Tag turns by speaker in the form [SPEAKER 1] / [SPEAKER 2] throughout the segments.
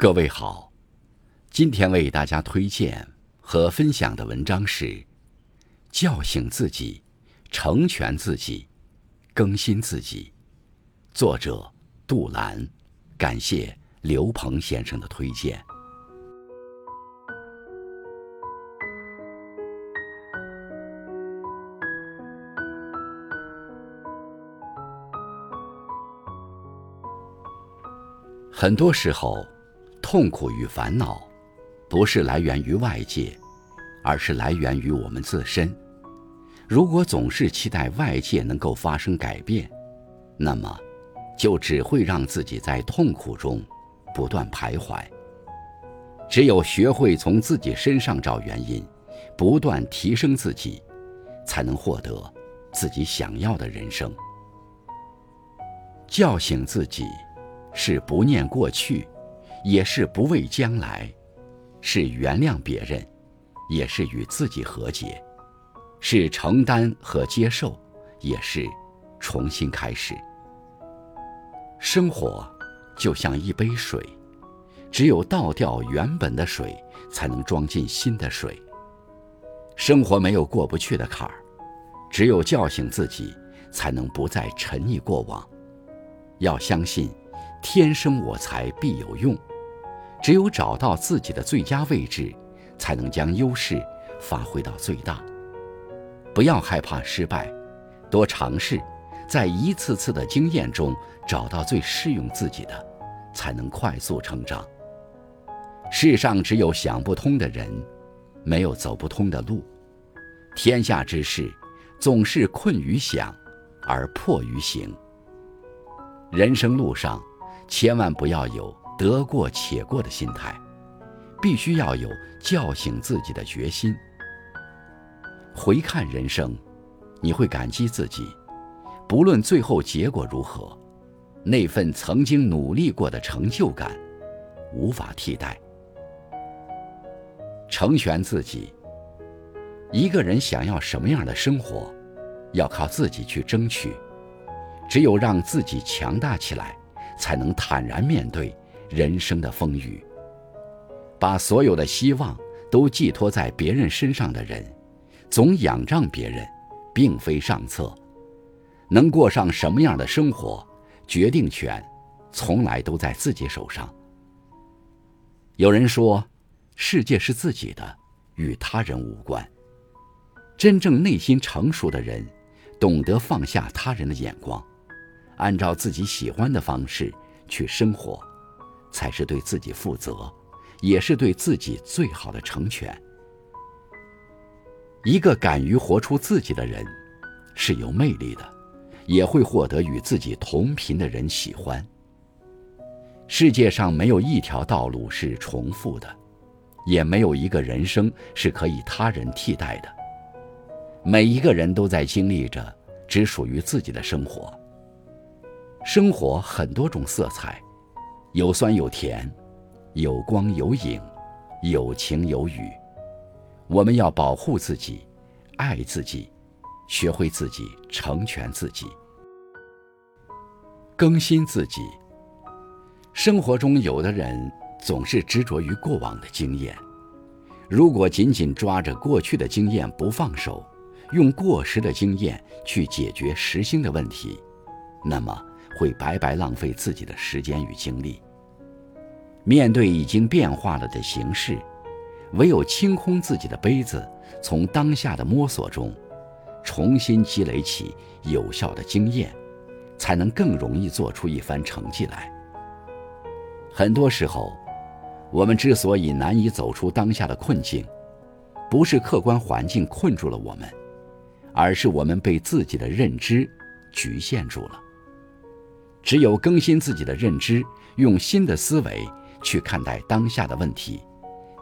[SPEAKER 1] 各位好，今天为大家推荐和分享的文章是《叫醒自己，成全自己，更新自己》，作者杜兰。感谢刘鹏先生的推荐。很多时候。痛苦与烦恼，不是来源于外界，而是来源于我们自身。如果总是期待外界能够发生改变，那么，就只会让自己在痛苦中不断徘徊。只有学会从自己身上找原因，不断提升自己，才能获得自己想要的人生。叫醒自己，是不念过去。也是不畏将来，是原谅别人，也是与自己和解，是承担和接受，也是重新开始。生活就像一杯水，只有倒掉原本的水，才能装进新的水。生活没有过不去的坎儿，只有叫醒自己，才能不再沉溺过往。要相信，天生我材必有用。只有找到自己的最佳位置，才能将优势发挥到最大。不要害怕失败，多尝试，在一次次的经验中找到最适用自己的，才能快速成长。世上只有想不通的人，没有走不通的路。天下之事，总是困于想，而迫于行。人生路上，千万不要有。得过且过的心态，必须要有叫醒自己的决心。回看人生，你会感激自己，不论最后结果如何，那份曾经努力过的成就感，无法替代。成全自己。一个人想要什么样的生活，要靠自己去争取。只有让自己强大起来，才能坦然面对。人生的风雨，把所有的希望都寄托在别人身上的人，总仰仗别人，并非上策。能过上什么样的生活，决定权从来都在自己手上。有人说，世界是自己的，与他人无关。真正内心成熟的人，懂得放下他人的眼光，按照自己喜欢的方式去生活。才是对自己负责，也是对自己最好的成全。一个敢于活出自己的人，是有魅力的，也会获得与自己同频的人喜欢。世界上没有一条道路是重复的，也没有一个人生是可以他人替代的。每一个人都在经历着只属于自己的生活。生活很多种色彩。有酸有甜，有光有影，有晴有雨。我们要保护自己，爱自己，学会自己成全自己，更新自己。生活中有的人总是执着于过往的经验，如果紧紧抓着过去的经验不放手，用过时的经验去解决时兴的问题，那么。会白白浪费自己的时间与精力。面对已经变化了的形势，唯有清空自己的杯子，从当下的摸索中，重新积累起有效的经验，才能更容易做出一番成绩来。很多时候，我们之所以难以走出当下的困境，不是客观环境困住了我们，而是我们被自己的认知局限住了。只有更新自己的认知，用新的思维去看待当下的问题，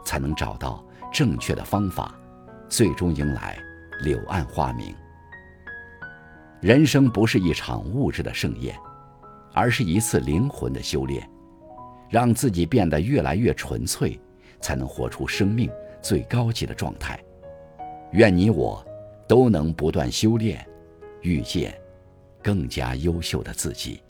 [SPEAKER 1] 才能找到正确的方法，最终迎来柳暗花明。人生不是一场物质的盛宴，而是一次灵魂的修炼，让自己变得越来越纯粹，才能活出生命最高级的状态。愿你我都能不断修炼，遇见更加优秀的自己。